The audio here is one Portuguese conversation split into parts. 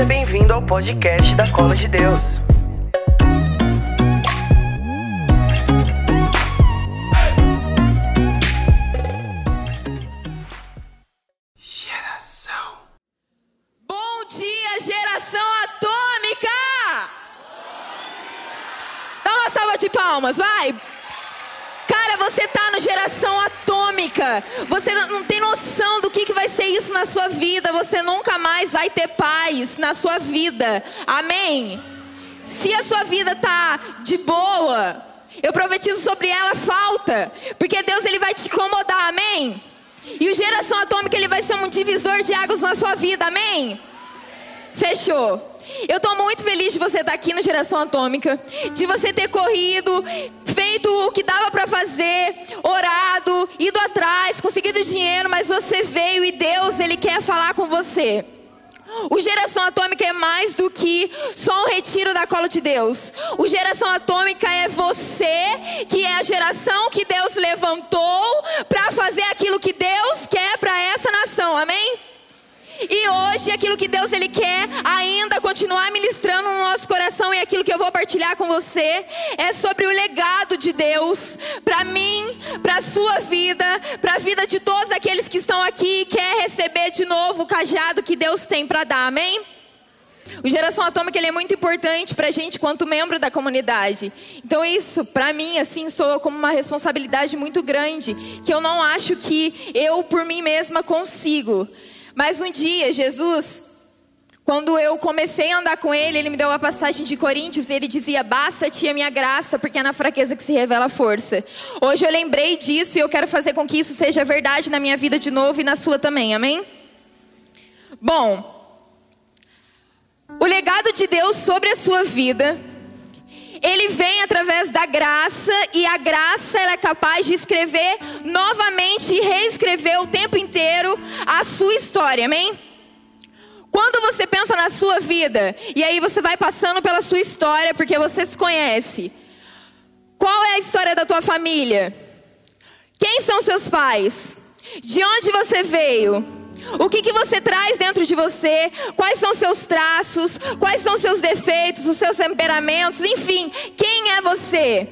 Seja bem-vindo ao podcast da Cola de Deus. Geração. Bom dia, geração atômica! Dá uma salva de palmas, vai! Você não tem noção do que, que vai ser isso na sua vida. Você nunca mais vai ter paz na sua vida. Amém? Se a sua vida tá de boa, eu profetizo sobre ela falta, porque Deus ele vai te incomodar. Amém? E o geração atômica ele vai ser um divisor de águas na sua vida. Amém? Fechou. Eu estou muito feliz de você estar aqui no Geração Atômica, de você ter corrido, feito o que dava para fazer, orado, ido atrás, conseguido dinheiro, mas você veio e Deus, ele quer falar com você. O Geração Atômica é mais do que só um retiro da cola de Deus. O Geração Atômica é você, que é a geração que Deus levantou para fazer aquilo que Deus quer para essa nação. Amém? E hoje aquilo que Deus ele quer ainda continuar ministrando no nosso coração e aquilo que eu vou partilhar com você é sobre o legado de Deus para mim, para sua vida, para a vida de todos aqueles que estão aqui e quer receber de novo o cajado que Deus tem para dar. Amém? O Geração Atômica ele é muito importante para a gente quanto membro da comunidade. Então isso, para mim, assim, soa como uma responsabilidade muito grande, que eu não acho que eu por mim mesma consigo. Mas um dia, Jesus, quando eu comecei a andar com ele, ele me deu a passagem de Coríntios e ele dizia: Basta-te a minha graça, porque é na fraqueza que se revela a força. Hoje eu lembrei disso e eu quero fazer com que isso seja verdade na minha vida de novo e na sua também, amém? Bom, o legado de Deus sobre a sua vida, ele vem através da graça e a graça ela é capaz de escrever novamente e reescrever o tempo inteiro a sua história, amém? Quando você pensa na sua vida e aí você vai passando pela sua história porque você se conhece. Qual é a história da tua família? Quem são seus pais? De onde você veio? O que, que você traz dentro de você? Quais são seus traços? Quais são seus defeitos, os seus temperamentos? Enfim, quem é você?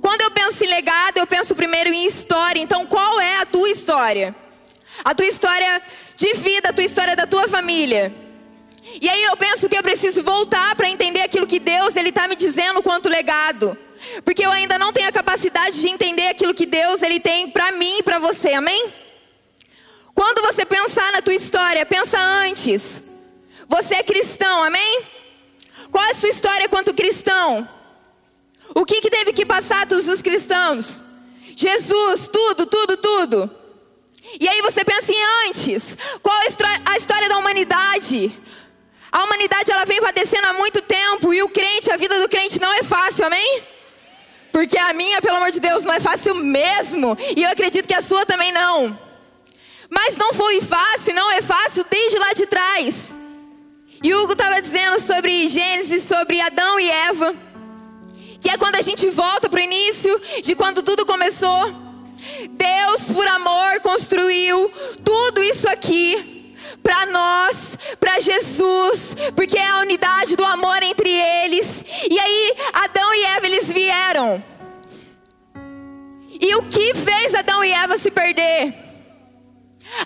Quando eu penso em legado, eu penso primeiro em história. Então, qual é a tua história? A tua história de vida, a tua história da tua família. E aí eu penso que eu preciso voltar para entender aquilo que Deus ele está me dizendo quanto legado. Porque eu ainda não tenho a capacidade de entender aquilo que Deus ele tem para mim e para você. Amém? Quando você pensar na tua história, pensa antes. Você é cristão, amém? Qual é a sua história quanto cristão? O que, que teve que passar todos os cristãos? Jesus, tudo, tudo, tudo. E aí você pensa em antes. Qual é a história da humanidade? A humanidade ela vem padecendo há muito tempo e o crente, a vida do crente não é fácil, amém? Porque a minha, pelo amor de Deus, não é fácil mesmo. E eu acredito que a sua também não. Mas não foi fácil, não é fácil desde lá de trás. E Hugo estava dizendo sobre Gênesis, sobre Adão e Eva. Que é quando a gente volta para o início de quando tudo começou. Deus, por amor, construiu tudo isso aqui para nós, para Jesus, porque é a unidade do amor entre eles. E aí, Adão e Eva, eles vieram. E o que fez Adão e Eva se perder?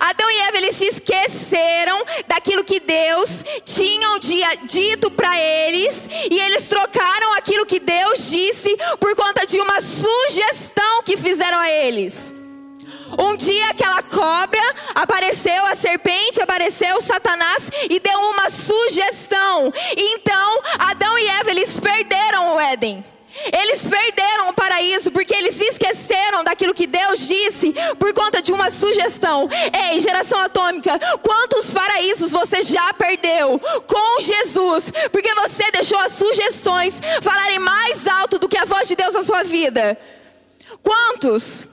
Adão e Eva eles se esqueceram daquilo que Deus tinha um dia dito para eles e eles trocaram aquilo que Deus disse por conta de uma sugestão que fizeram a eles. Um dia aquela cobra apareceu, a serpente apareceu, Satanás e deu uma sugestão. Então Adão e Eva eles perderam o Éden. Eles perderam o paraíso porque eles esqueceram daquilo que Deus disse por conta de uma sugestão. Ei, geração atômica, quantos paraísos você já perdeu com Jesus? Porque você deixou as sugestões falarem mais alto do que a voz de Deus na sua vida. Quantos?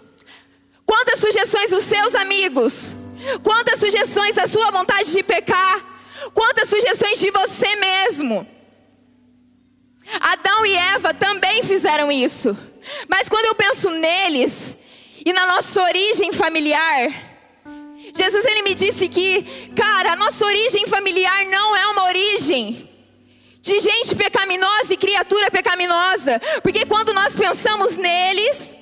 Quantas sugestões os seus amigos? Quantas sugestões a sua vontade de pecar? Quantas sugestões de você mesmo? Adão e Eva também fizeram isso. Mas quando eu penso neles e na nossa origem familiar, Jesus ele me disse que, cara, a nossa origem familiar não é uma origem de gente pecaminosa e criatura pecaminosa, porque quando nós pensamos neles,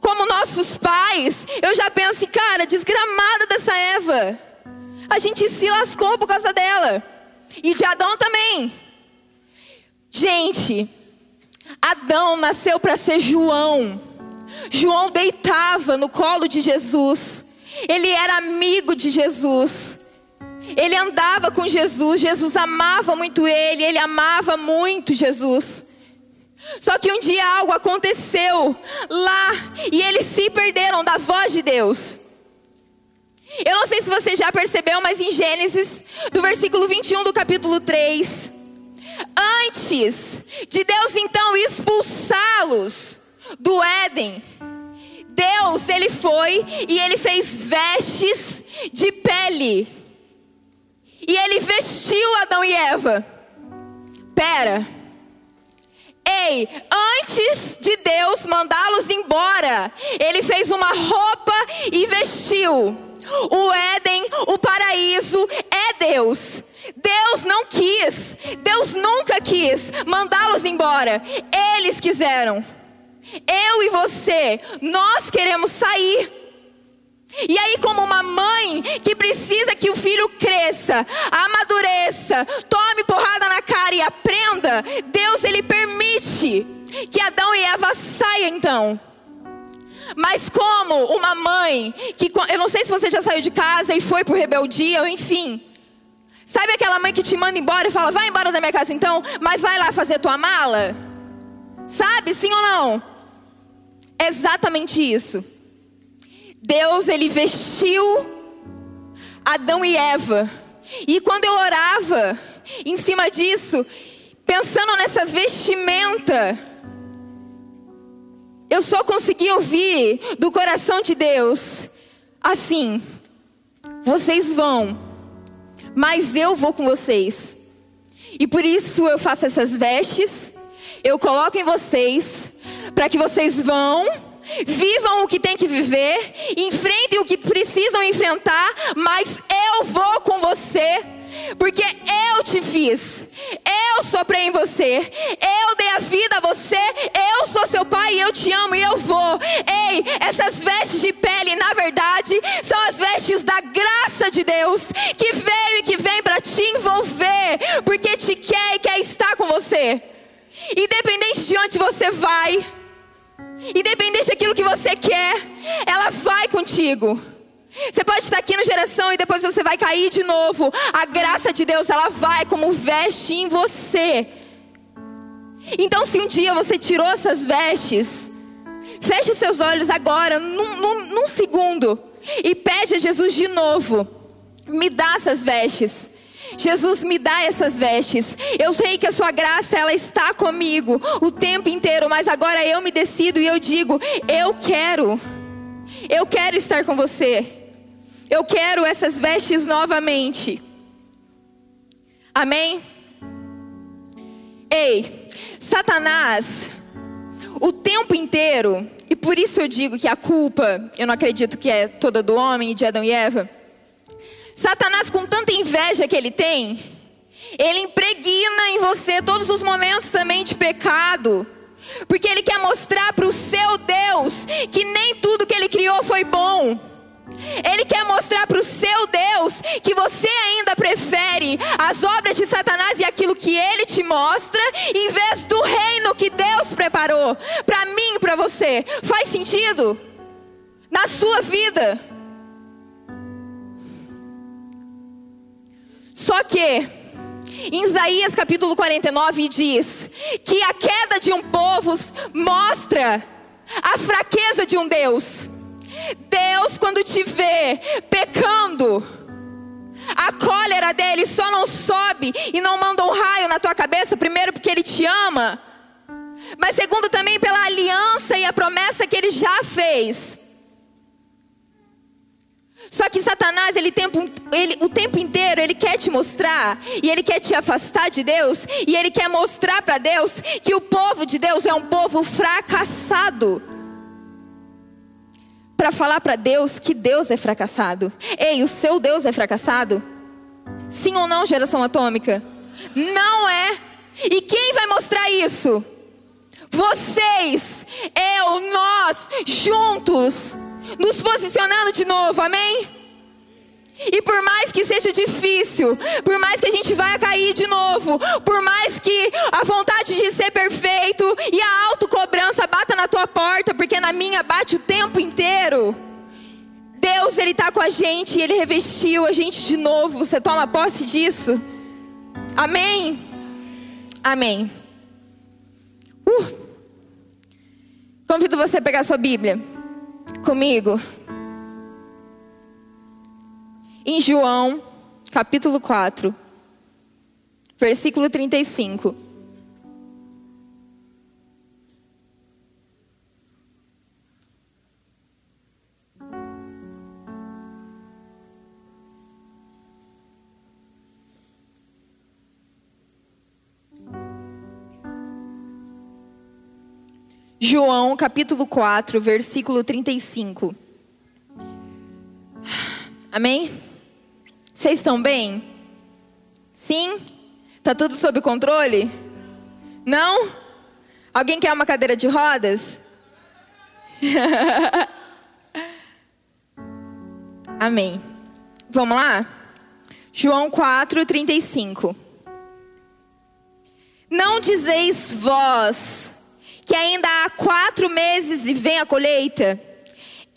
como nossos pais, eu já penso, cara, desgramada dessa Eva. A gente se lascou por causa dela. E de Adão também. Gente, Adão nasceu para ser João. João deitava no colo de Jesus. Ele era amigo de Jesus. Ele andava com Jesus. Jesus amava muito ele. Ele amava muito Jesus. Só que um dia algo aconteceu lá e eles se perderam da voz de Deus. Eu não sei se você já percebeu, mas em Gênesis, do versículo 21 do capítulo 3, antes de Deus então expulsá-los do Éden, Deus, ele foi e ele fez vestes de pele. E ele vestiu Adão e Eva. Pera. Ei, antes de Deus mandá-los embora, ele fez uma roupa e vestiu. O Éden, o paraíso é Deus. Deus não quis, Deus nunca quis mandá-los embora. Eles quiseram. Eu e você, nós queremos sair. E aí, como uma mãe que precisa que o filho cresça, amadureça, tome porrada na cara e aprenda, Deus ele permite que Adão e Eva saiam então. Mas como uma mãe que eu não sei se você já saiu de casa e foi por rebeldia ou enfim, sabe aquela mãe que te manda embora e fala: "Vai embora da minha casa então, mas vai lá fazer tua mala"? Sabe, sim ou não? É exatamente isso. Deus ele vestiu Adão e Eva. E quando eu orava em cima disso, pensando nessa vestimenta, eu só consegui ouvir do coração de Deus assim: vocês vão, mas eu vou com vocês. E por isso eu faço essas vestes, eu coloco em vocês, para que vocês vão, vivam o que tem que viver, enfrentem o que precisam enfrentar, mas eu vou com você. Porque eu te fiz, eu soprei em você, eu dei a vida a você, eu sou seu pai e eu te amo e eu vou. Ei, essas vestes de pele, na verdade, são as vestes da graça de Deus que veio e que vem para te envolver, porque te quer e quer estar com você. Independente de onde você vai, Independente daquilo que você quer, ela vai contigo. Você pode estar aqui no geração e depois você vai cair de novo. A graça de Deus, ela vai como veste em você. Então, se um dia você tirou essas vestes, feche os seus olhos agora, num, num, num segundo, e pede a Jesus de novo: me dá essas vestes. Jesus me dá essas vestes. Eu sei que a sua graça ela está comigo o tempo inteiro, mas agora eu me decido e eu digo: eu quero. Eu quero estar com você. Eu quero essas vestes novamente. Amém? Ei, Satanás, o tempo inteiro, e por isso eu digo que a culpa, eu não acredito que é toda do homem, de Adão e Eva. Satanás, com tanta inveja que ele tem, ele impregna em você todos os momentos também de pecado. Porque ele quer mostrar para o seu Deus que nem tudo que ele criou foi bom. Ele quer mostrar para o seu Deus que você ainda prefere as obras de Satanás e aquilo que ele te mostra, em vez do reino que Deus preparou para mim e para você. Faz sentido? Na sua vida. Só que, em Isaías capítulo 49 diz que a queda de um povo mostra a fraqueza de um Deus. Deus, quando te vê pecando, a cólera dele só não sobe e não manda um raio na tua cabeça, primeiro porque ele te ama, mas segundo também pela aliança e a promessa que ele já fez. Só que Satanás, ele, tempo, ele, o tempo inteiro, ele quer te mostrar, e ele quer te afastar de Deus, e ele quer mostrar para Deus que o povo de Deus é um povo fracassado. Para falar para Deus que Deus é fracassado. Ei, o seu Deus é fracassado? Sim ou não, geração atômica? Não é. E quem vai mostrar isso? Vocês, eu, nós, juntos, nos posicionando de novo, amém? E por mais que seja difícil, por mais que a gente vá cair de novo, por mais que a vontade de ser perfeito e a autocobrança bata na tua porta, porque na minha bate o tempo inteiro. Deus, Ele está com a gente e Ele revestiu a gente de novo. Você toma posse disso? Amém? Amém. Uh. Convido você a pegar sua Bíblia comigo em João, capítulo 4, versículo 35. João capítulo 4, versículo 35. Amém? Vocês estão bem? Sim? Tá tudo sob controle? Não? Alguém quer uma cadeira de rodas? Amém. Vamos lá? João 4, 35. Não dizeis vós que ainda há quatro meses e vem a colheita?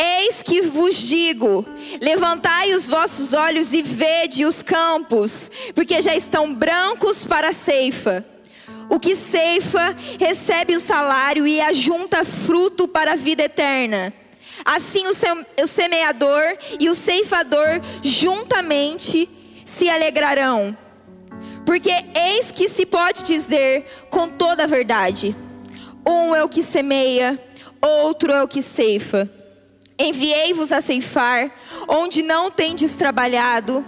Eis que vos digo: levantai os vossos olhos e vede os campos, porque já estão brancos para a ceifa. O que ceifa recebe o salário e ajunta fruto para a vida eterna. Assim o semeador e o ceifador juntamente se alegrarão. Porque eis que se pode dizer com toda a verdade: um é o que semeia, outro é o que ceifa. Enviei-vos a ceifar, onde não tendes trabalhado,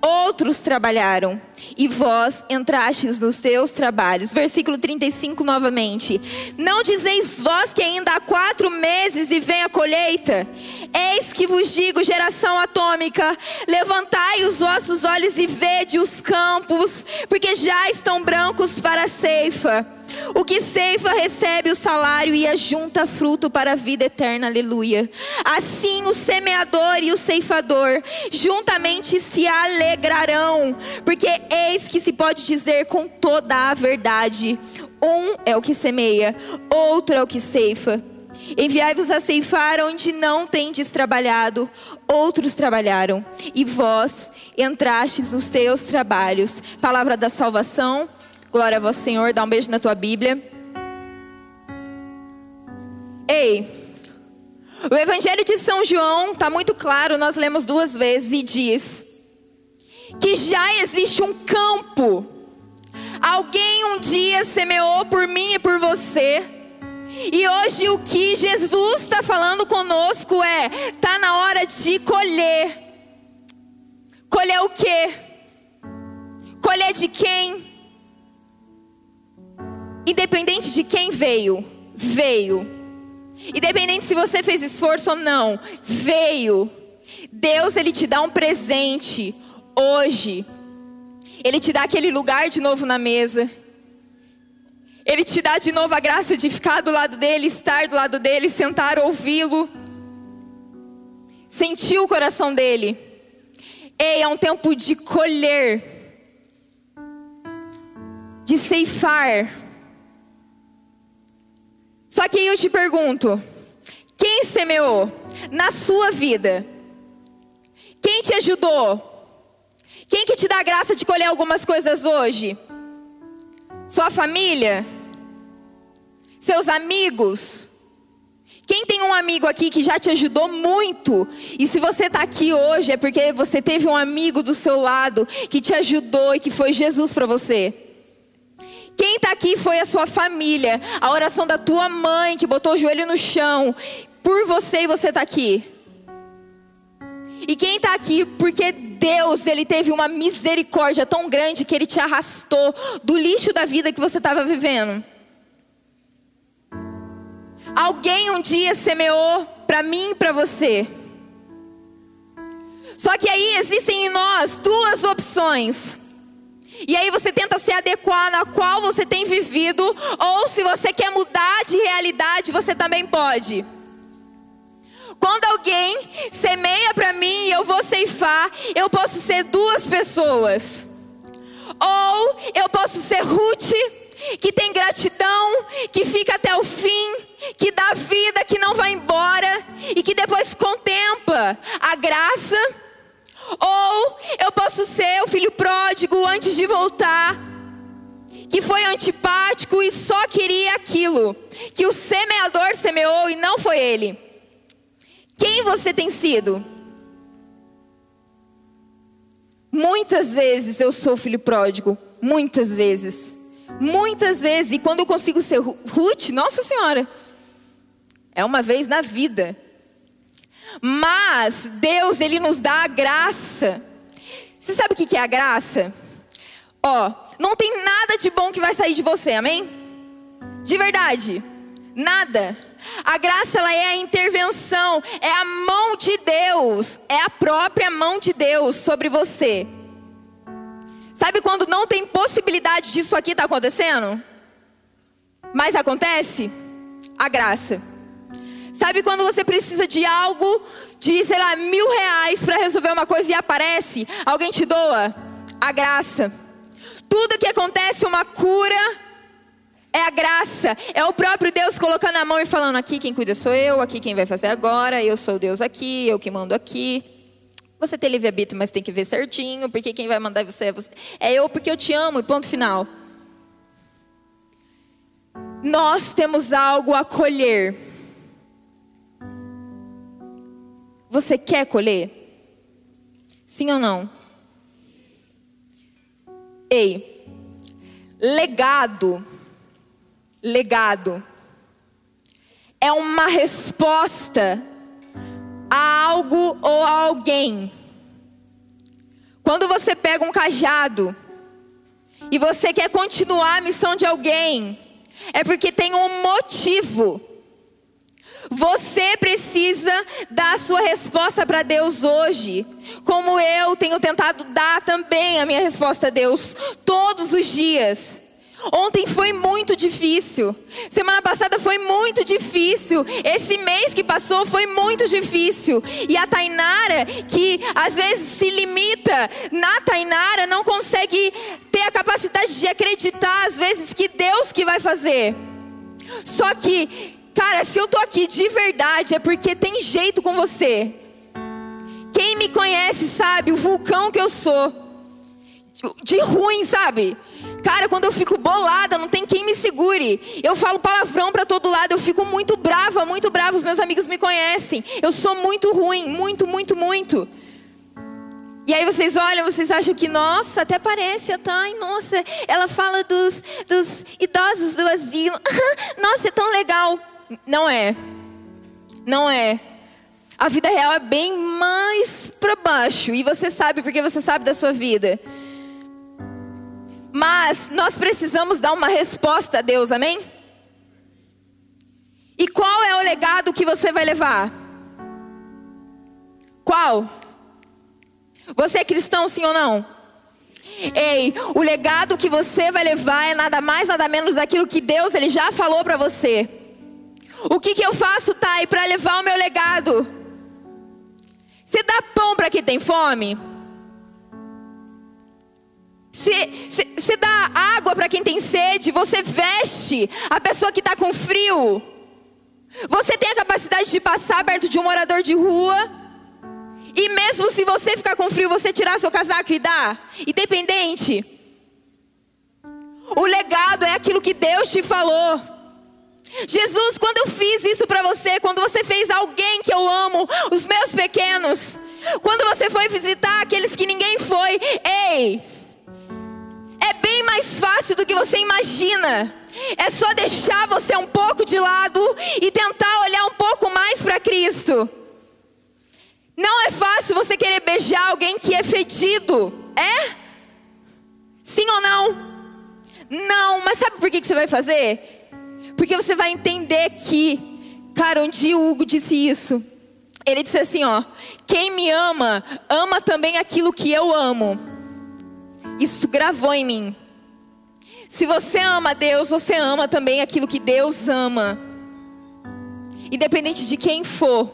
outros trabalharam, e vós entrastes nos seus trabalhos. Versículo 35 novamente. Não dizeis vós que ainda há quatro meses e vem a colheita? Eis que vos digo, geração atômica: levantai os vossos olhos e vede os campos, porque já estão brancos para a ceifa. O que ceifa recebe o salário e ajunta fruto para a vida eterna. Aleluia. Assim o semeador e o ceifador juntamente se alegrarão, porque eis que se pode dizer com toda a verdade: um é o que semeia, outro é o que ceifa. Enviai-vos a ceifar onde não tendes trabalhado, outros trabalharam, e vós entrastes nos teus trabalhos. Palavra da salvação. Glória a vós, Senhor. Dá um beijo na tua Bíblia. Ei, o Evangelho de São João está muito claro, nós lemos duas vezes e diz que já existe um campo. Alguém um dia semeou por mim e por você. E hoje o que Jesus está falando conosco é: tá na hora de colher. Colher o quê? Colher de quem? Independente de quem veio, veio. Independente se você fez esforço ou não, veio. Deus ele te dá um presente hoje. Ele te dá aquele lugar de novo na mesa. Ele te dá de novo a graça de ficar do lado dele, estar do lado dele, sentar, ouvi-lo. Sentir o coração dele. Ei, é um tempo de colher, de ceifar só que eu te pergunto: quem semeou na sua vida? Quem te ajudou? Quem que te dá a graça de colher algumas coisas hoje? Sua família? Seus amigos? Quem tem um amigo aqui que já te ajudou muito? E se você está aqui hoje é porque você teve um amigo do seu lado que te ajudou e que foi Jesus para você. Está aqui foi a sua família, a oração da tua mãe que botou o joelho no chão por você e você está aqui. E quem está aqui porque Deus ele teve uma misericórdia tão grande que ele te arrastou do lixo da vida que você estava vivendo. Alguém um dia semeou para mim e para você. Só que aí existem em nós duas opções. E aí você tenta se adequar na qual você tem vivido, ou se você quer mudar de realidade, você também pode. Quando alguém semeia para mim e eu vou ceifar, eu posso ser duas pessoas. Ou eu posso ser Ruth, que tem gratidão, que fica até o fim, que dá vida, que não vai embora e que depois contempla a graça. Ou eu posso ser o filho pródigo antes de voltar, que foi antipático e só queria aquilo que o semeador semeou e não foi ele. Quem você tem sido? Muitas vezes eu sou filho pródigo, muitas vezes. Muitas vezes, e quando eu consigo ser Ruth, nossa senhora, é uma vez na vida. Mas Deus, Ele nos dá a graça. Você sabe o que é a graça? Ó, não tem nada de bom que vai sair de você, amém? De verdade, nada. A graça ela é a intervenção, é a mão de Deus, é a própria mão de Deus sobre você. Sabe quando não tem possibilidade disso aqui estar tá acontecendo? Mas acontece? A graça. Sabe quando você precisa de algo, de, sei lá, mil reais para resolver uma coisa e aparece? Alguém te doa? A graça. Tudo que acontece, uma cura, é a graça, é o próprio Deus colocando a mão e falando: aqui quem cuida sou eu, aqui quem vai fazer agora, eu sou Deus aqui, eu que mando aqui. Você tem livre-arbítrio, mas tem que ver certinho, porque quem vai mandar você é você. É eu porque eu te amo, e ponto final. Nós temos algo a colher. Você quer colher? Sim ou não? Ei, legado legado. É uma resposta a algo ou a alguém. Quando você pega um cajado e você quer continuar a missão de alguém, é porque tem um motivo. Você precisa dar a sua resposta para Deus hoje, como eu tenho tentado dar também a minha resposta a Deus todos os dias. Ontem foi muito difícil. Semana passada foi muito difícil. Esse mês que passou foi muito difícil. E a Tainara, que às vezes se limita na Tainara, não consegue ter a capacidade de acreditar, às vezes, que Deus que vai fazer. Só que, cara, se eu tô aqui de verdade, é porque tem jeito com você. Quem me conhece sabe o vulcão que eu sou. De ruim, sabe? Cara, quando eu fico bolada, não tem quem me segure. Eu falo palavrão para todo lado, eu fico muito brava, muito brava. Os meus amigos me conhecem. Eu sou muito ruim, muito, muito, muito. E aí vocês olham, vocês acham que, nossa, até parece, tá? Ai, nossa, ela fala dos, dos idosos do asilo. nossa, é tão legal. Não é. Não é. A vida real é bem mais para baixo. E você sabe porque você sabe da sua vida. Mas nós precisamos dar uma resposta a Deus, amém? E qual é o legado que você vai levar? Qual? Você é cristão, sim ou não? Ei, o legado que você vai levar é nada mais, nada menos daquilo que Deus ele já falou para você. O que, que eu faço, Thay, para levar o meu legado? Você dá pão para quem tem fome? Você dá água para quem tem sede, você veste a pessoa que está com frio. Você tem a capacidade de passar perto de um morador de rua. E mesmo se você ficar com frio, você tirar seu casaco e dar, independente. O legado é aquilo que Deus te falou. Jesus, quando eu fiz isso para você, quando você fez alguém que eu amo, os meus pequenos, quando você foi visitar aqueles que ninguém foi, ei, é bem mais fácil do que você imagina. É só deixar você um pouco de lado e tentar olhar um pouco mais para Cristo. Não é fácil você querer beijar alguém que é fedido, é? Sim ou não? Não, mas sabe por que você vai fazer? Porque você vai entender que Cara, um dia o Hugo disse isso. Ele disse assim, ó: "Quem me ama, ama também aquilo que eu amo". Isso gravou em mim. Se você ama Deus, você ama também aquilo que Deus ama. Independente de quem for,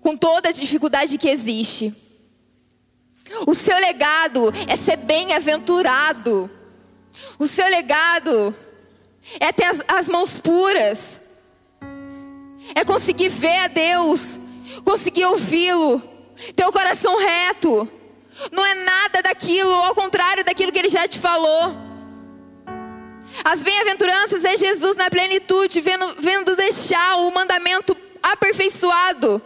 com toda a dificuldade que existe. O seu legado é ser bem-aventurado. O seu legado é ter as, as mãos puras. É conseguir ver a Deus, conseguir ouvi-lo, ter o coração reto. Não é nada daquilo, ao contrário daquilo que ele já te falou. As bem-aventuranças é Jesus na plenitude, vendo, vendo deixar o mandamento aperfeiçoado.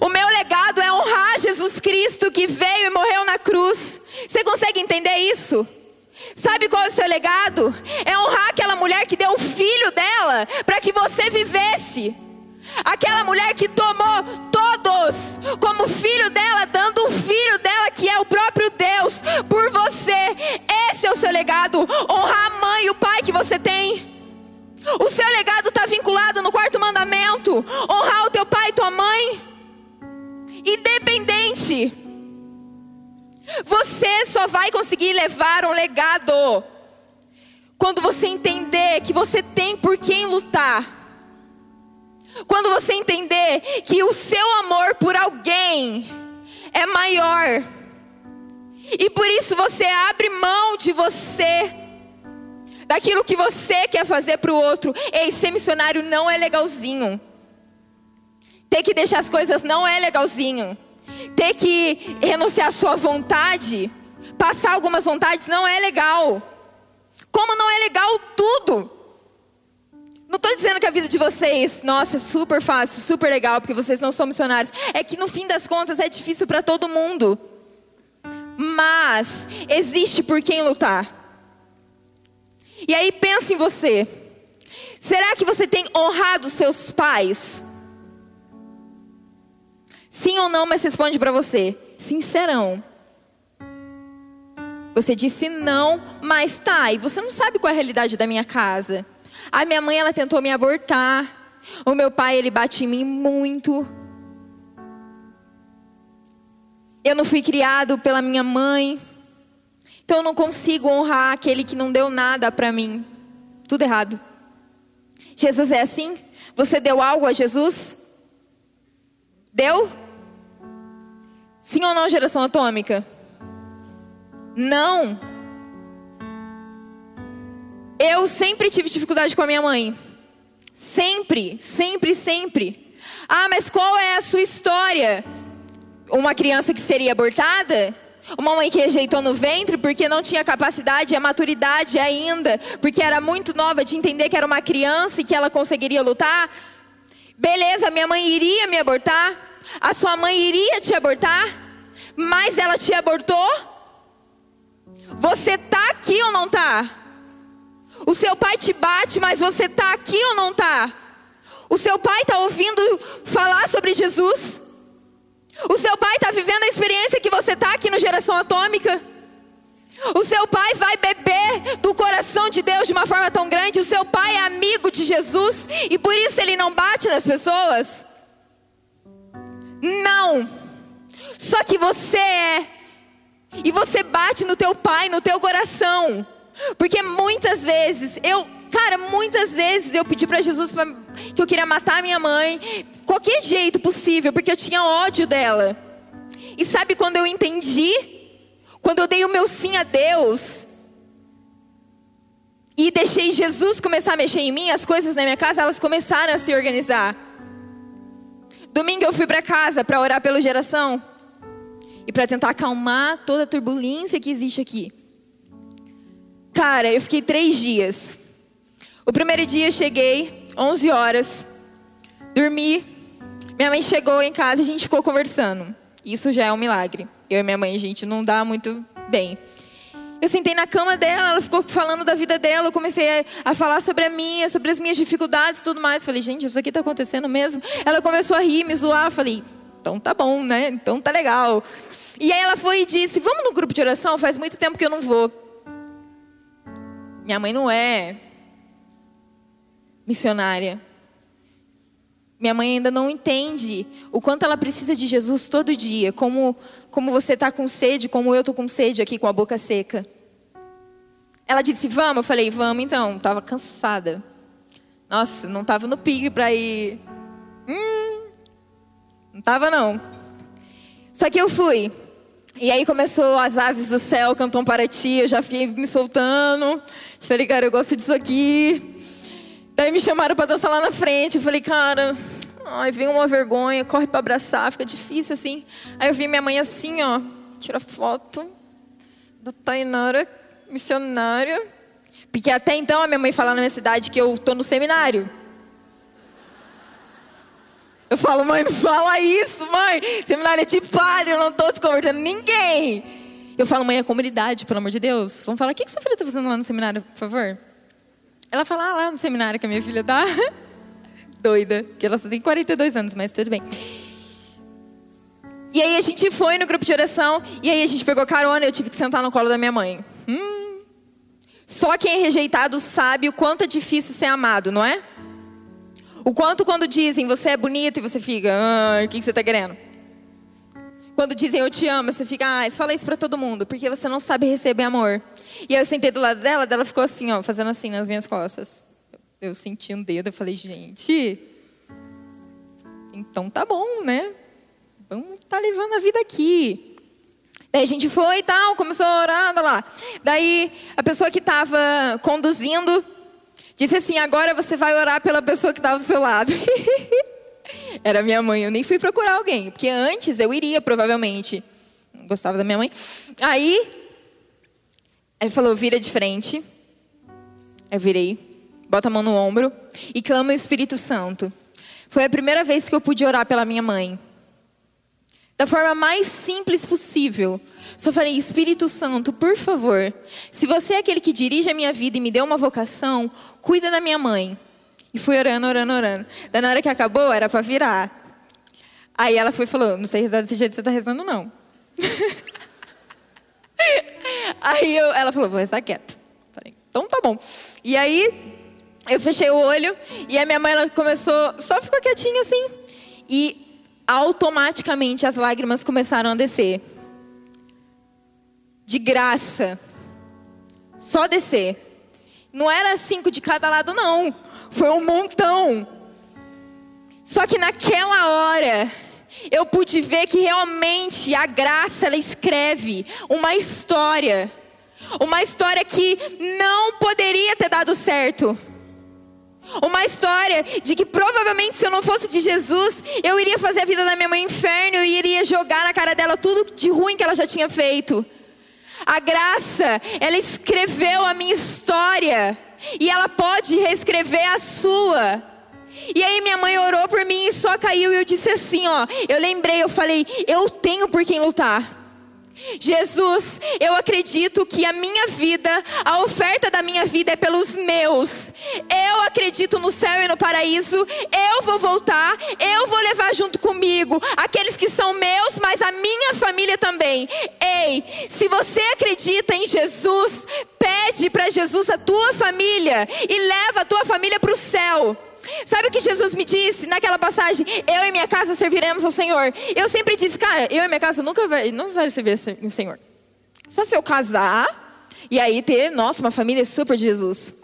O meu legado é honrar Jesus Cristo que veio e morreu na cruz. Você consegue entender isso? Sabe qual é o seu legado? É honrar aquela mulher que deu o filho dela para que você vivesse. Aquela mulher que tomou todos como filho dela, dando o filho dela, que é o próprio Deus, por você. Esse é o seu legado. Honrar a mãe e o pai que você tem. O seu legado está vinculado no quarto mandamento. Honrar o teu pai e tua mãe. Independente. Você só vai conseguir levar um legado quando você entender que você tem por quem lutar. Quando você entender que o seu amor por alguém é maior. E por isso você abre mão de você, daquilo que você quer fazer para o outro. Ei, ser missionário não é legalzinho. Ter que deixar as coisas não é legalzinho. Ter que renunciar à sua vontade, passar algumas vontades não é legal. Como não é legal tudo. Não estou dizendo que a vida de vocês, nossa, é super fácil, super legal, porque vocês não são missionários. É que no fim das contas é difícil para todo mundo. Mas existe por quem lutar. E aí pensa em você. Será que você tem honrado seus pais? Sim ou não, mas responde para você. Sincerão. Você disse não, mas tá. E você não sabe qual é a realidade da minha casa. A minha mãe, ela tentou me abortar. O meu pai, ele bate em mim muito. Eu não fui criado pela minha mãe. Então eu não consigo honrar aquele que não deu nada para mim. Tudo errado. Jesus é assim? Você deu algo a Jesus? Deu? Sim ou não, geração atômica? Não. Eu sempre tive dificuldade com a minha mãe. Sempre, sempre, sempre. Ah, mas qual é a sua história? Uma criança que seria abortada? Uma mãe que rejeitou no ventre porque não tinha capacidade e a maturidade ainda, porque era muito nova de entender que era uma criança e que ela conseguiria lutar? Beleza, minha mãe iria me abortar? A sua mãe iria te abortar? Mas ela te abortou? Você tá aqui ou não tá? O seu pai te bate, mas você está aqui ou não está? O seu pai está ouvindo falar sobre Jesus? O seu pai está vivendo a experiência que você está aqui no Geração Atômica? O seu pai vai beber do coração de Deus de uma forma tão grande? O seu pai é amigo de Jesus e por isso ele não bate nas pessoas? Não. Só que você é. E você bate no teu pai, no teu coração. Porque muitas vezes, eu, cara, muitas vezes eu pedi para Jesus pra, que eu queria matar minha mãe, qualquer jeito possível, porque eu tinha ódio dela. E sabe quando eu entendi? Quando eu dei o meu sim a Deus e deixei Jesus começar a mexer em mim, as coisas na minha casa, elas começaram a se organizar. Domingo eu fui para casa para orar pela geração e para tentar acalmar toda a turbulência que existe aqui. Cara, eu fiquei três dias. O primeiro dia eu cheguei, 11 horas, dormi. Minha mãe chegou em casa e a gente ficou conversando. Isso já é um milagre. Eu e minha mãe, a gente não dá muito bem. Eu sentei na cama dela, ela ficou falando da vida dela. Eu comecei a, a falar sobre a minha, sobre as minhas dificuldades e tudo mais. Falei, gente, isso aqui está acontecendo mesmo. Ela começou a rir, me zoar. Falei, então tá bom, né? Então tá legal. E aí ela foi e disse: Vamos no grupo de oração? Faz muito tempo que eu não vou. Minha mãe não é missionária. Minha mãe ainda não entende o quanto ela precisa de Jesus todo dia, como, como você está com sede, como eu estou com sede aqui com a boca seca. Ela disse, vamos? Eu falei, vamos então. Estava cansada. Nossa, não estava no pique para ir. Hum, não estava não. Só que eu fui. E aí começou as aves do céu cantam para ti. Eu já fiquei me soltando. Falei, cara, eu gosto disso aqui. Daí me chamaram para dançar lá na frente. Eu falei, cara, ai, vem uma vergonha, corre para abraçar, fica difícil assim. Aí eu vi minha mãe assim, ó, tira foto da Tainara, missionária. Porque até então a minha mãe fala na minha cidade que eu tô no seminário. Eu falo, mãe, não fala isso, mãe. Seminário é de padre, eu não tô desconvertendo ninguém. Eu falo, mãe, é comunidade, pelo amor de Deus. Vamos falar, o que, que sua filha está fazendo lá no seminário, por favor? Ela fala ah, lá no seminário que a minha filha tá doida, que ela só tem 42 anos, mas tudo bem. E aí a gente foi no grupo de oração e aí a gente pegou carona, eu tive que sentar no colo da minha mãe. Hum. Só quem é rejeitado sabe o quanto é difícil ser amado, não é? O quanto quando dizem você é bonita e você fica, ah, o que, você está querendo? Quando dizem eu te amo, você fica, ah, fala isso para todo mundo, porque você não sabe receber amor. E aí eu sentei do lado dela, dela ficou assim, ó, fazendo assim nas minhas costas. Eu senti um dedo, eu falei, gente, então tá bom, né? Vamos tá levando a vida aqui. Daí a gente foi e tal, começou a orar, lá. Daí a pessoa que estava conduzindo disse assim: agora você vai orar pela pessoa que estava do seu lado. Era minha mãe, eu nem fui procurar alguém, porque antes eu iria provavelmente. Não gostava da minha mãe. Aí ele falou: vira de frente. Eu virei, bota a mão no ombro e clama o Espírito Santo. Foi a primeira vez que eu pude orar pela minha mãe. Da forma mais simples possível. Só falei, Espírito Santo, por favor, se você é aquele que dirige a minha vida e me deu uma vocação, cuida da minha mãe. E fui orando, orando, orando. Daí na hora que acabou, era para virar. Aí ela foi e falou, não sei rezar desse jeito que você está rezando, não. Aí eu, ela falou, vou rezar quieto. Falei, então tá bom. E aí, eu fechei o olho e a minha mãe ela começou, só ficou quietinha assim. E automaticamente as lágrimas começaram a descer. De graça. Só descer. Não era cinco de cada lado, não. Foi um montão. Só que naquela hora, eu pude ver que realmente a graça ela escreve uma história, uma história que não poderia ter dado certo. Uma história de que provavelmente se eu não fosse de Jesus, eu iria fazer a vida da minha mãe inferno e iria jogar na cara dela tudo de ruim que ela já tinha feito. A graça, ela escreveu a minha história e ela pode reescrever a sua. E aí minha mãe orou por mim e só caiu e eu disse assim, ó, eu lembrei, eu falei, eu tenho por quem lutar. Jesus, eu acredito que a minha vida, a oferta da minha vida é pelos meus. Eu acredito no céu e no paraíso. Eu vou voltar, eu vou levar junto comigo aqueles que são meus, mas a minha família também. Ei, se você acredita em Jesus, pede para Jesus a tua família e leva a tua família para o céu. Sabe o que Jesus me disse naquela passagem? Eu e minha casa serviremos ao Senhor. Eu sempre disse, cara, eu e minha casa nunca vai, não vai servir ao Senhor. Só se eu casar e aí ter, nossa, uma família super de Jesus.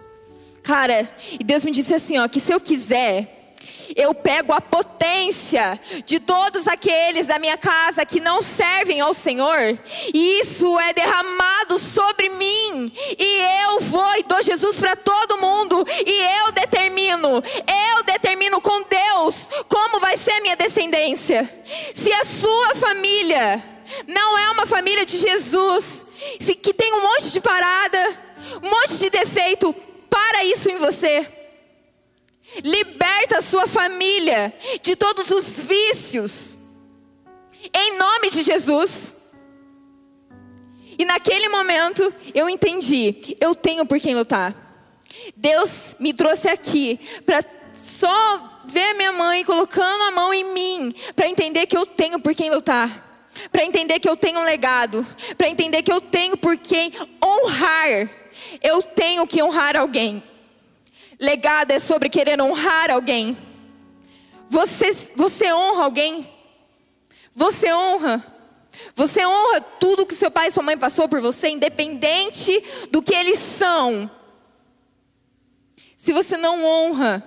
Cara, e Deus me disse assim, ó, que se eu quiser, eu pego a potência de todos aqueles da minha casa que não servem ao Senhor, e isso é derramado sobre mim, e eu vou e dou Jesus para todo mundo, e eu determino, eu determino com Deus como vai ser a minha descendência. Se a sua família não é uma família de Jesus, que tem um monte de parada, um monte de defeito, para isso em você. Liberta a sua família de todos os vícios. Em nome de Jesus. E naquele momento eu entendi, eu tenho por quem lutar. Deus me trouxe aqui para só ver minha mãe colocando a mão em mim, para entender que eu tenho por quem lutar. Para entender que eu tenho um legado, para entender que eu tenho por quem honrar. Eu tenho que honrar alguém. Legado é sobre querer honrar alguém. Você, você honra alguém? Você honra? Você honra tudo que seu pai e sua mãe passou por você, independente do que eles são. Se você não honra,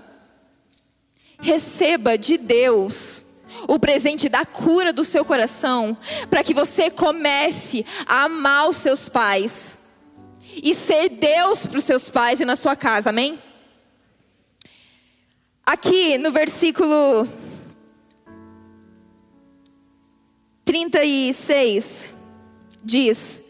receba de Deus o presente da cura do seu coração, para que você comece a amar os seus pais e ser Deus para os seus pais e na sua casa, amém? Aqui no versículo 36 diz: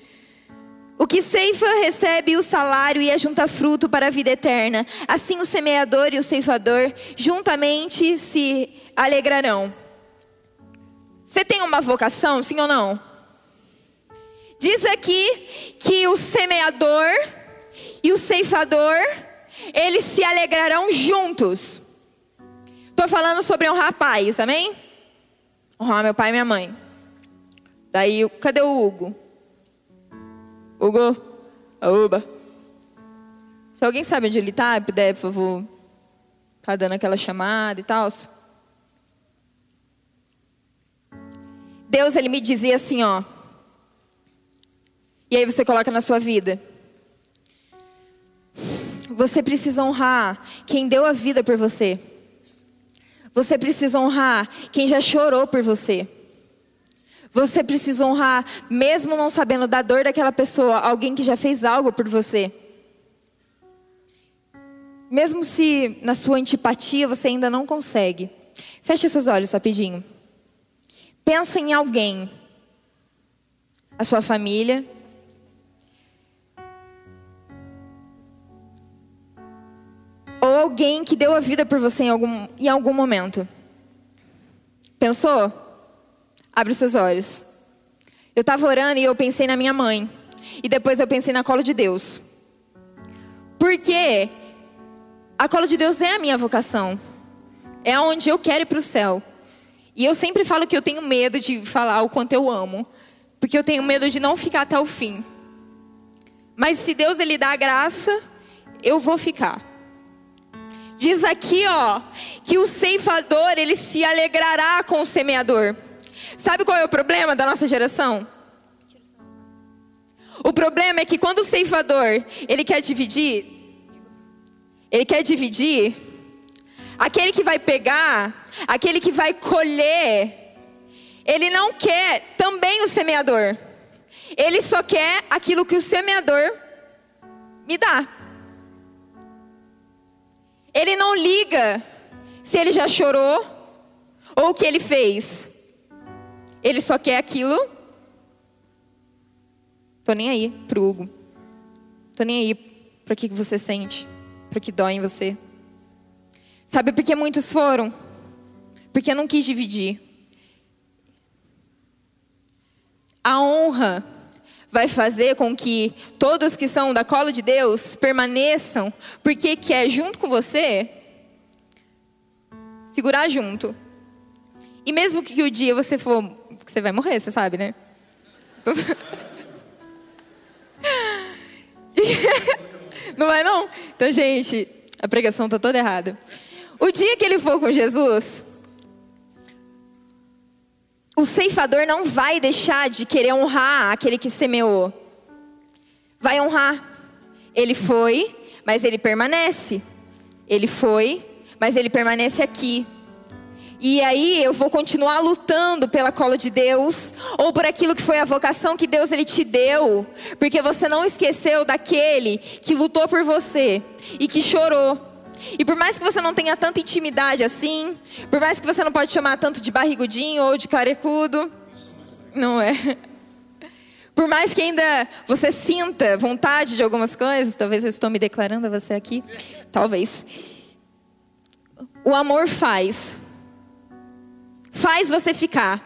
O que ceifa recebe o salário e ajunta fruto para a vida eterna. Assim o semeador e o ceifador juntamente se alegrarão. Você tem uma vocação, sim ou não? Diz aqui que o semeador e o ceifador, eles se alegrarão juntos. Estou falando sobre honrar pais, amém? Honrar meu pai e minha mãe. Daí, cadê o Hugo? Hugo? Uba. Se alguém sabe onde ele está, puder, por favor, tá dando aquela chamada e tal. Deus, ele me dizia assim, ó. E aí você coloca na sua vida. Você precisa honrar quem deu a vida por você. Você precisa honrar quem já chorou por você. Você precisa honrar, mesmo não sabendo da dor daquela pessoa, alguém que já fez algo por você. Mesmo se na sua antipatia você ainda não consegue. Feche seus olhos rapidinho. Pensa em alguém, a sua família, ou alguém que deu a vida por você em algum, em algum momento. Pensou? Abre os seus olhos. Eu estava orando e eu pensei na minha mãe. E depois eu pensei na cola de Deus. Porque a cola de Deus é a minha vocação. É onde eu quero ir para o céu. E eu sempre falo que eu tenho medo de falar o quanto eu amo, porque eu tenho medo de não ficar até o fim. Mas se Deus ele dá a graça, eu vou ficar. Diz aqui, ó, que o ceifador ele se alegrará com o semeador. Sabe qual é o problema da nossa geração? O problema é que quando o ceifador ele quer dividir, ele quer dividir, aquele que vai pegar aquele que vai colher, ele não quer também o semeador. Ele só quer aquilo que o semeador me dá. Ele não liga se ele já chorou ou o que ele fez. Ele só quer aquilo. Tô nem aí pro Hugo. Tô nem aí para o que você sente, para o que dói em você. Sabe por que muitos foram? porque não quis dividir. A honra vai fazer com que todos que são da cola de Deus permaneçam, porque quer junto com você segurar junto. E mesmo que o dia você for, você vai morrer, você sabe, né? não vai não? Então, gente, a pregação está toda errada. O dia que ele for com Jesus, o ceifador não vai deixar de querer honrar aquele que semeou. Vai honrar. Ele foi, mas ele permanece. Ele foi, mas ele permanece aqui. E aí eu vou continuar lutando pela cola de Deus ou por aquilo que foi a vocação que Deus ele te deu, porque você não esqueceu daquele que lutou por você e que chorou e por mais que você não tenha tanta intimidade assim, por mais que você não pode chamar tanto de barrigudinho ou de carecudo, não é. Por mais que ainda você sinta vontade de algumas coisas, talvez eu estou me declarando a você aqui, talvez. O amor faz. Faz você ficar.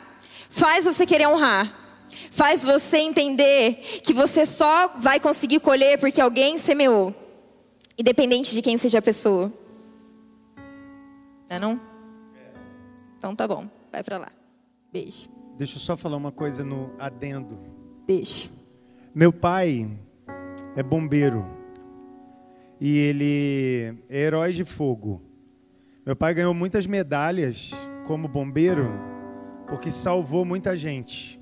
Faz você querer honrar. Faz você entender que você só vai conseguir colher porque alguém semeou. Independente de quem seja a pessoa. Não é não? Então tá bom, vai para lá. Beijo. Deixa eu só falar uma coisa no adendo. Deixa. Meu pai é bombeiro. E ele é herói de fogo. Meu pai ganhou muitas medalhas como bombeiro porque salvou muita gente.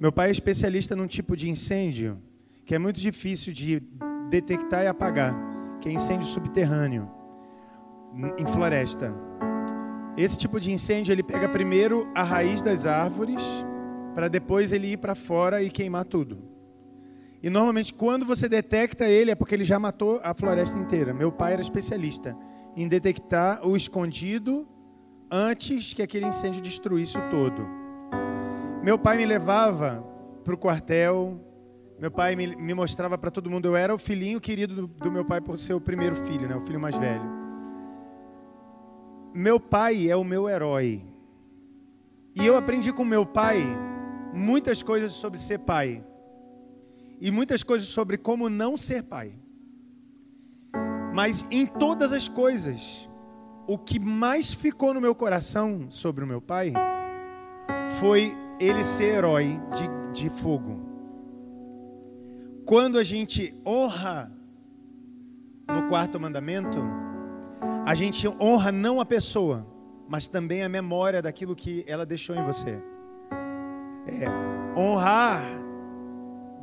Meu pai é especialista num tipo de incêndio que é muito difícil de detectar e apagar, que é incêndio subterrâneo em floresta. Esse tipo de incêndio ele pega primeiro a raiz das árvores para depois ele ir para fora e queimar tudo. E normalmente quando você detecta ele é porque ele já matou a floresta inteira. Meu pai era especialista em detectar o escondido antes que aquele incêndio destruísse o todo. Meu pai me levava para o quartel, meu pai me, me mostrava para todo mundo. Eu era o filhinho querido do, do, meu pai por ser o primeiro filho, né? o filho mais velho. Meu pai é o meu herói. E eu aprendi com meu pai muitas coisas sobre ser pai. E muitas coisas sobre como não ser pai. Mas em todas as coisas, o que mais ficou no meu coração sobre o meu pai foi ele ser herói de, de fogo. Quando a gente honra no quarto mandamento, a gente honra não a pessoa, mas também a memória daquilo que ela deixou em você. É, honrar,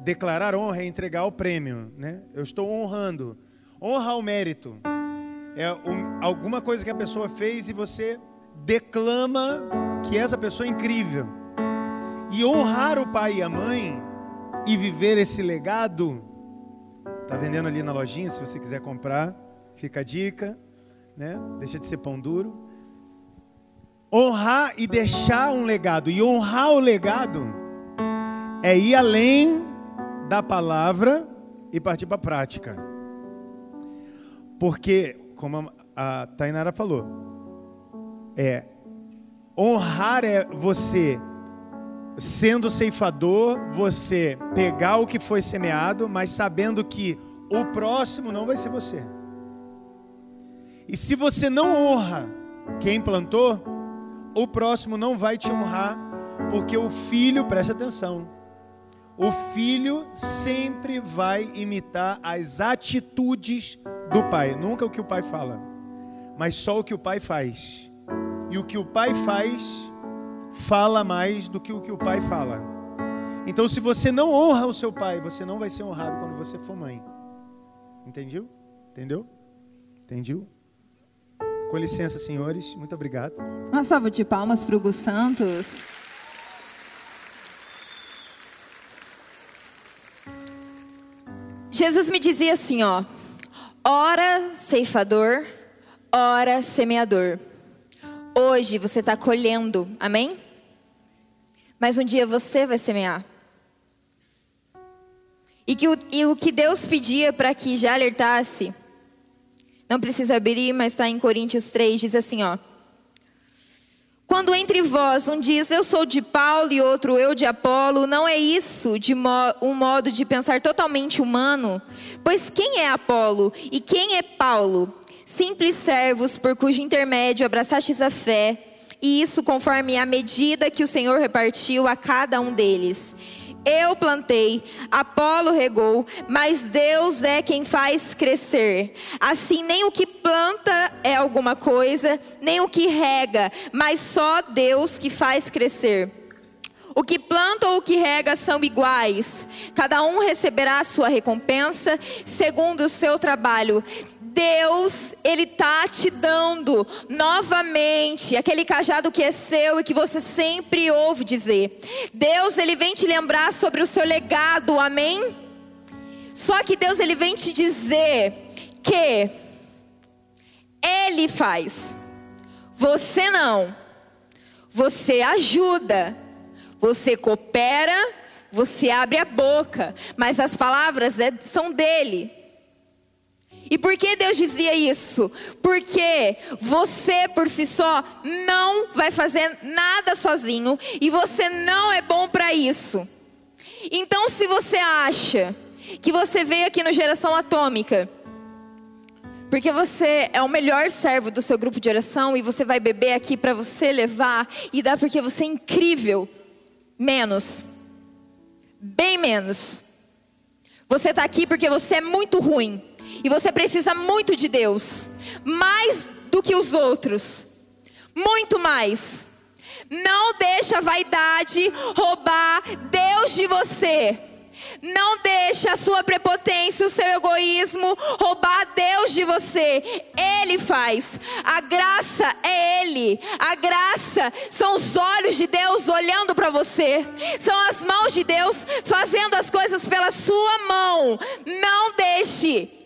declarar honra é entregar o prêmio, né? Eu estou honrando. Honra o mérito. É um, alguma coisa que a pessoa fez e você declama que essa pessoa é incrível. E honrar o pai e a mãe e viver esse legado, tá vendendo ali na lojinha, se você quiser comprar, fica a dica, né? Deixa de ser pão duro. Honrar e deixar um legado, e honrar o legado é ir além da palavra e partir para a prática. Porque, como a Tainara falou, é honrar é você sendo ceifador, você pegar o que foi semeado, mas sabendo que o próximo não vai ser você. E se você não honra quem plantou, o próximo não vai te honrar, porque o filho, preste atenção, o filho sempre vai imitar as atitudes do pai, nunca o que o pai fala, mas só o que o pai faz. E o que o pai faz, fala mais do que o que o pai fala. Então, se você não honra o seu pai, você não vai ser honrado quando você for mãe. Entendeu? Entendeu? Entendeu? Com licença, senhores. Muito obrigado. Uma salva de palmas para o Gus Santos. Jesus me dizia assim, ó: ora ceifador, ora semeador. Hoje você está colhendo, amém? Mas um dia você vai semear. E, que o, e o que Deus pedia para que já alertasse, não precisa abrir, mas está em Coríntios 3, diz assim: ó. Quando entre vós um diz eu sou de Paulo e outro eu de Apolo, não é isso de mo um modo de pensar totalmente humano? Pois quem é Apolo e quem é Paulo? simples servos por cujo intermédio abraçastes a fé, e isso conforme a medida que o Senhor repartiu a cada um deles. Eu plantei, Apolo regou, mas Deus é quem faz crescer. Assim, nem o que planta é alguma coisa, nem o que rega, mas só Deus que faz crescer. O que planta ou o que rega são iguais. Cada um receberá a sua recompensa segundo o seu trabalho. Deus, Ele tá te dando novamente aquele cajado que é seu e que você sempre ouve dizer. Deus, Ele vem te lembrar sobre o seu legado, amém? Só que Deus, Ele vem te dizer que Ele faz, você não. Você ajuda, você coopera, você abre a boca, mas as palavras é, são dele. E por que Deus dizia isso? Porque você por si só não vai fazer nada sozinho e você não é bom para isso. Então, se você acha que você veio aqui no Geração Atômica, porque você é o melhor servo do seu grupo de oração e você vai beber aqui para você levar e dar porque você é incrível, menos, bem menos. Você está aqui porque você é muito ruim E você precisa muito de Deus, mais do que os outros. Muito mais. Não deixa a vaidade roubar Deus de você. Não deixa a sua prepotência, o seu egoísmo roubar Deus de você. Ele faz. A graça é Ele. A graça são os olhos de Deus olhando para você. São as mãos de Deus fazendo as coisas pela sua mão. Não deixe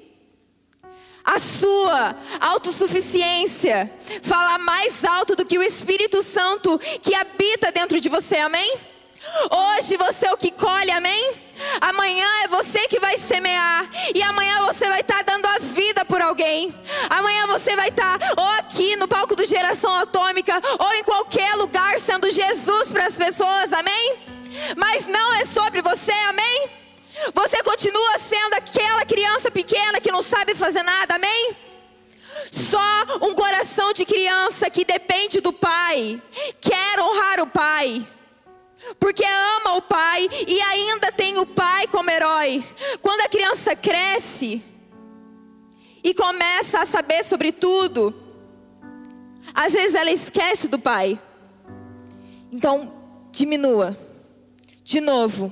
a sua autossuficiência falar mais alto do que o Espírito Santo que habita dentro de você, amém? Hoje você é o que colhe, amém? Amanhã é você que vai semear. E amanhã você vai estar dando a vida por alguém. Amanhã você vai estar ou aqui no palco do Geração Atômica, ou em qualquer lugar, sendo Jesus para as pessoas, amém? Mas não é sobre você, amém? Você continua sendo aquela criança pequena que não sabe fazer nada, amém? Só um coração de criança que depende do pai, quer honrar o pai porque ama o pai e ainda tem o pai como herói. Quando a criança cresce e começa a saber sobre tudo, às vezes ela esquece do pai. Então, diminua. De novo.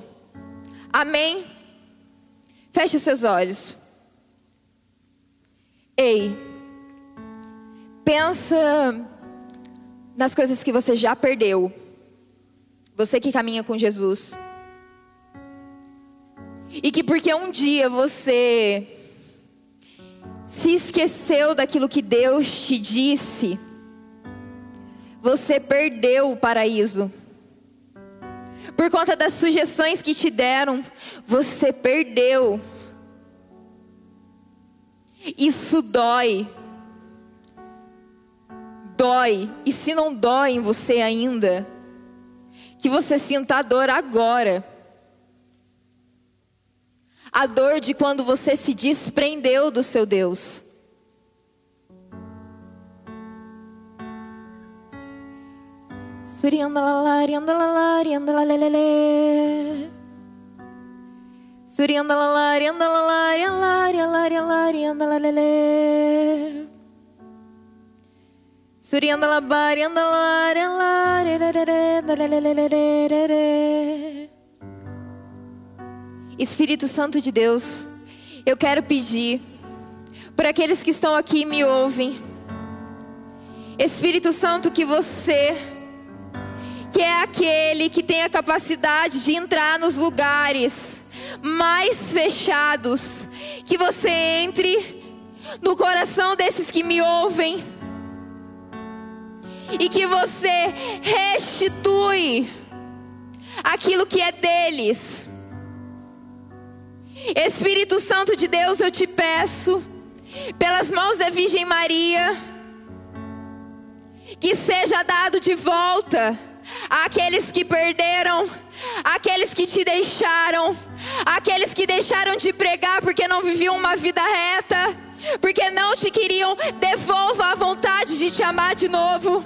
Amém? Feche os seus olhos. Ei, pensa nas coisas que você já perdeu. Você que caminha com Jesus. E que porque um dia você se esqueceu daquilo que Deus te disse, você perdeu o paraíso. Por conta das sugestões que te deram, você perdeu. Isso dói. Dói. E se não dói em você ainda, que você sinta a dor agora. A dor de quando você se desprendeu do seu Deus. Alari, andalalele. Suriandalabari, andalari, alari, Espírito Santo de Deus, eu quero pedir para aqueles que estão aqui e me ouvem, Espírito Santo, que você, que é aquele que tem a capacidade de entrar nos lugares mais fechados, que você entre no coração desses que me ouvem e que você restitui aquilo que é deles. Espírito Santo de Deus, eu te peço, pelas mãos da Virgem Maria, que seja dado de volta àqueles que perderam, àqueles que te deixaram, àqueles que deixaram de pregar porque não viviam uma vida reta, porque não te queriam, devolva a vontade de te amar de novo.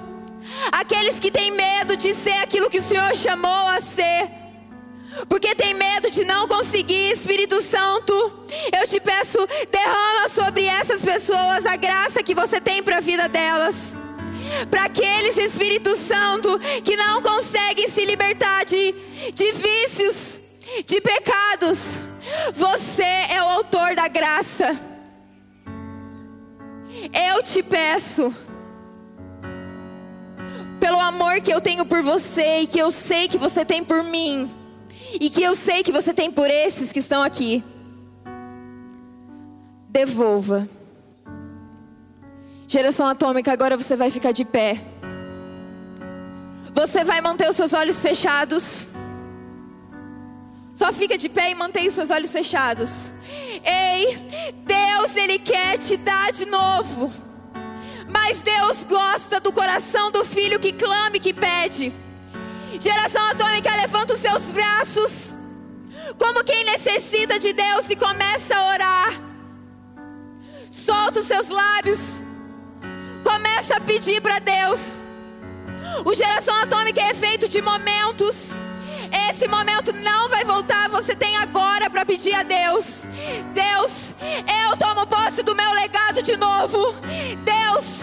Aqueles que têm medo de ser aquilo que o Senhor chamou a ser. Porque tem medo de não conseguir, Espírito Santo. Eu te peço, derrama sobre essas pessoas a graça que você tem para a vida delas. Para aqueles, Espírito Santo, que não conseguem se libertar de, de vícios, de pecados. Você é o autor da graça. Eu te peço pelo amor que eu tenho por você e que eu sei que você tem por mim, e que eu sei que você tem por esses que estão aqui. Devolva. Geração atômica, agora você vai ficar de pé. Você vai manter os seus olhos fechados. Só fica de pé e mantenha os seus olhos fechados. Ei, Deus, Ele quer te dar de novo. Mas Deus gosta do coração do filho que clama e que pede. Geração atômica, levanta os seus braços. Como quem necessita de Deus e começa a orar. Solta os seus lábios. Começa a pedir para Deus. O geração atômica é feito de momentos. Esse momento não vai voltar. Você tem agora para pedir a Deus. Deus, eu tomo posse do meu legado de novo. Deus,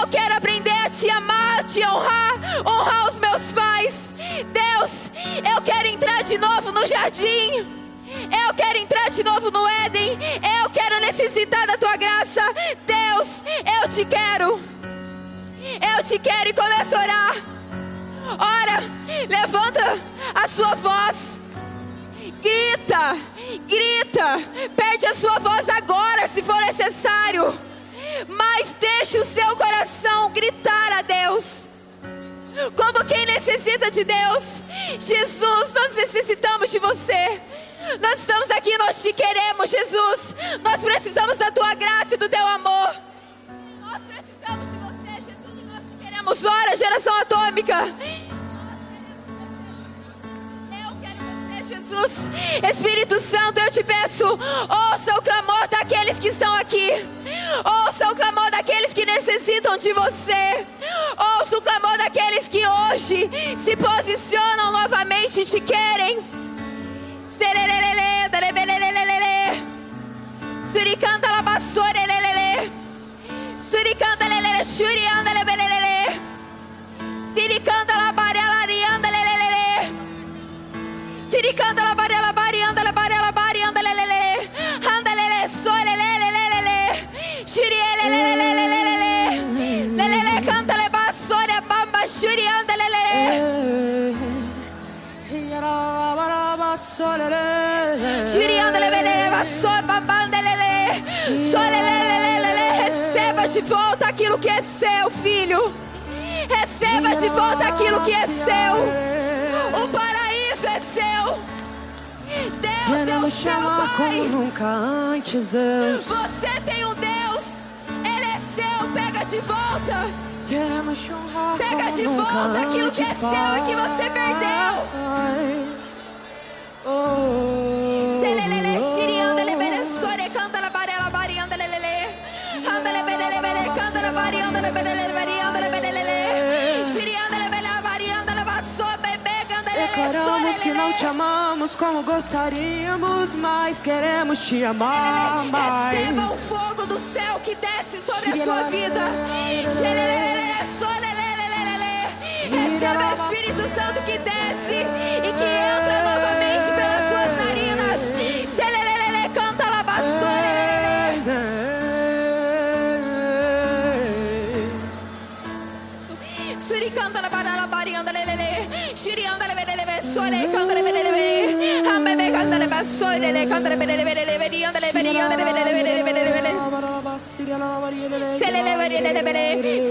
eu quero aprender a te amar, te honrar, honrar os meus pais. Deus, eu quero entrar de novo no jardim. Eu quero entrar de novo no Éden. Eu quero necessitar da tua graça. Deus, eu te quero. Eu te quero e começa a orar. Ora, levanta a sua voz. Grita, grita. Perde a sua voz agora, se for necessário. Mas deixe o seu coração gritar a Deus. Como quem necessita de Deus. Jesus, nós necessitamos de você. Nós estamos aqui, nós te queremos, Jesus. Nós precisamos da tua graça e do teu amor. Nós precisamos de você, Jesus, e nós te queremos. Ora, geração atômica. Eu quero você, Jesus. Espírito Santo, eu te peço, ouça o clamor daqueles que estão aqui. Ouça o clamor daqueles que necessitam de você. Ouça o clamor daqueles que hoje se posicionam novamente e te querem. Suricanta la bassorelelele. Suricanta lelele, shurianda lebelelele. De volta aquilo que é seu, filho. Receba de volta aquilo que é seu. O paraíso é seu. Deus é o seu Pai. nunca antes, Deus. Você tem um Deus. Ele é seu. Pega de volta. Pega de volta aquilo que é seu e que você perdeu. Oh, Declaramos sore, que não te amamos como gostaríamos, mas queremos te amar Receba o mais. fogo do céu que desce sobre a sua vida. Receba o Espírito Santo que desce barianda lelele.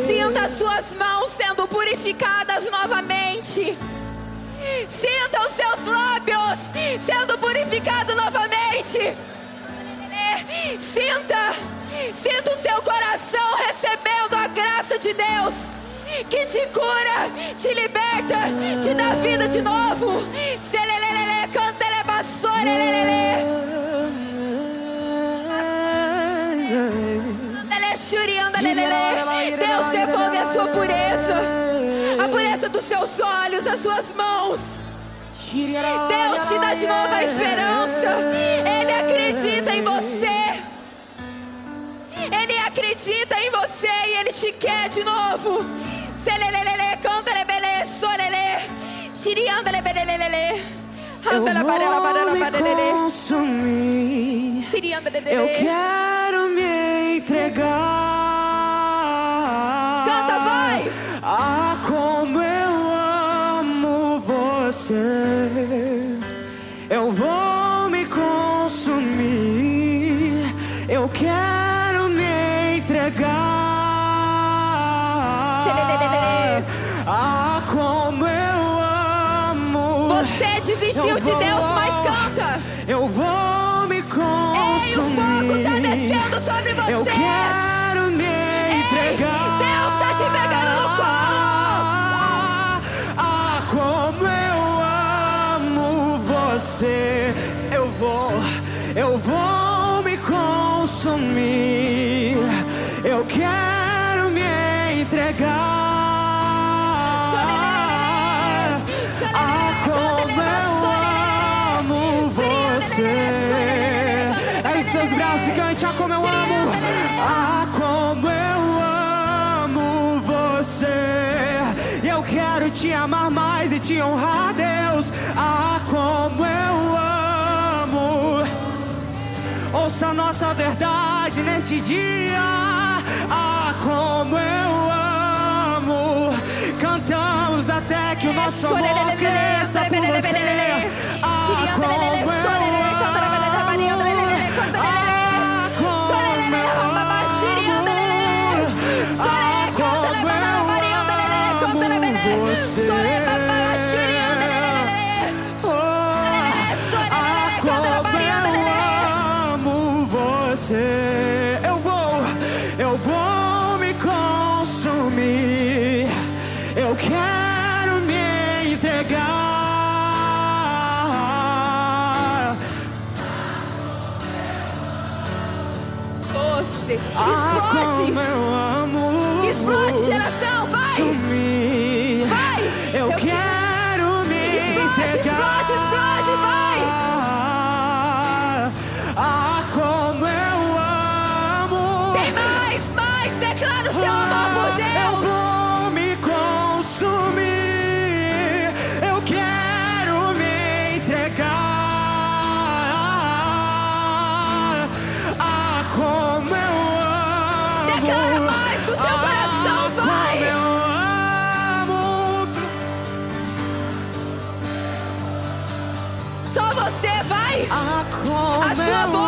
Sinta as suas mãos sendo purificadas novamente. Sinta os seus lábios sendo purificados novamente. Sinta, sinta o seu coração recebendo a graça de Deus. Que te cura, te liberta, te dá vida de novo. Deus devolve a sua pureza, a pureza dos seus olhos, as suas mãos. Deus te dá de novo a esperança. Ele acredita em você. Ele acredita em você e ele te quer de novo. Selelelele, cantale, bele, solele. Eu Andala, consumir. Shiri, andale, Eu quero me entregar. Canta, vai. Ah, como eu amo você. Eu vou me consumir. Eu quero Ah, como eu amo. Você desistiu Eu de vou- Deus, mas canta. Eu vou me consumir. Ei, o fogo tá descendo sobre você. te amar mais e te honrar, Deus. Ah, como eu amo. Ouça a nossa verdade neste dia. Ah, como eu amo. Cantamos até que o nosso amor cresça por você. Ah, como eu amo. Sua dor